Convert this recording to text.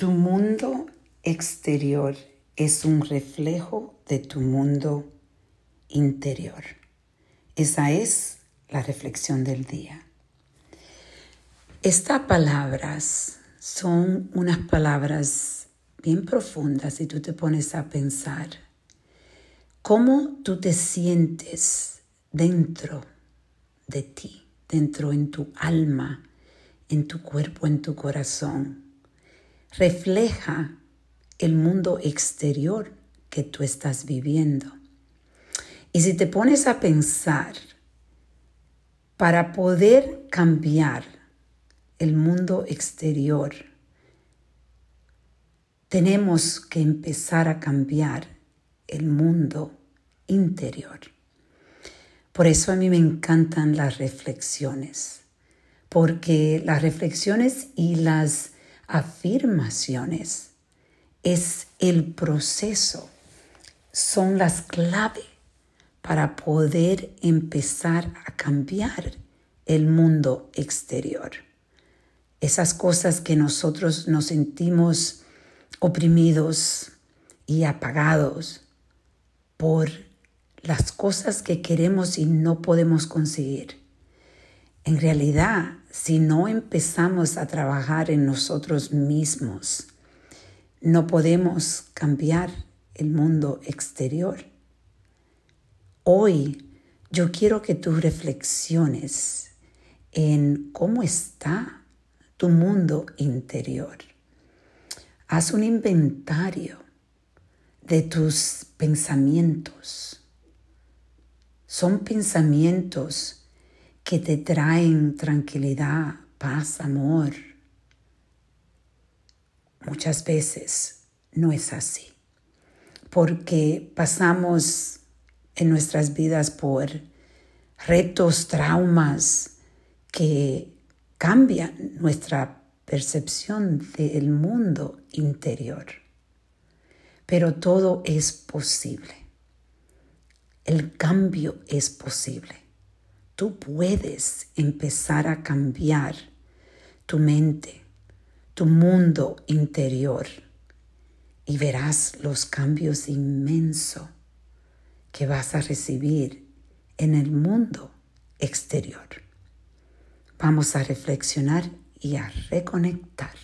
Tu mundo exterior es un reflejo de tu mundo interior. Esa es la reflexión del día. Estas palabras son unas palabras bien profundas si tú te pones a pensar cómo tú te sientes dentro de ti, dentro en tu alma, en tu cuerpo, en tu corazón refleja el mundo exterior que tú estás viviendo. Y si te pones a pensar, para poder cambiar el mundo exterior, tenemos que empezar a cambiar el mundo interior. Por eso a mí me encantan las reflexiones, porque las reflexiones y las afirmaciones es el proceso, son las claves para poder empezar a cambiar el mundo exterior. Esas cosas que nosotros nos sentimos oprimidos y apagados por las cosas que queremos y no podemos conseguir. En realidad, si no empezamos a trabajar en nosotros mismos, no podemos cambiar el mundo exterior. Hoy yo quiero que tú reflexiones en cómo está tu mundo interior. Haz un inventario de tus pensamientos. Son pensamientos que te traen tranquilidad, paz, amor. Muchas veces no es así, porque pasamos en nuestras vidas por retos, traumas que cambian nuestra percepción del mundo interior. Pero todo es posible. El cambio es posible tú puedes empezar a cambiar tu mente, tu mundo interior y verás los cambios inmensos que vas a recibir en el mundo exterior. Vamos a reflexionar y a reconectar.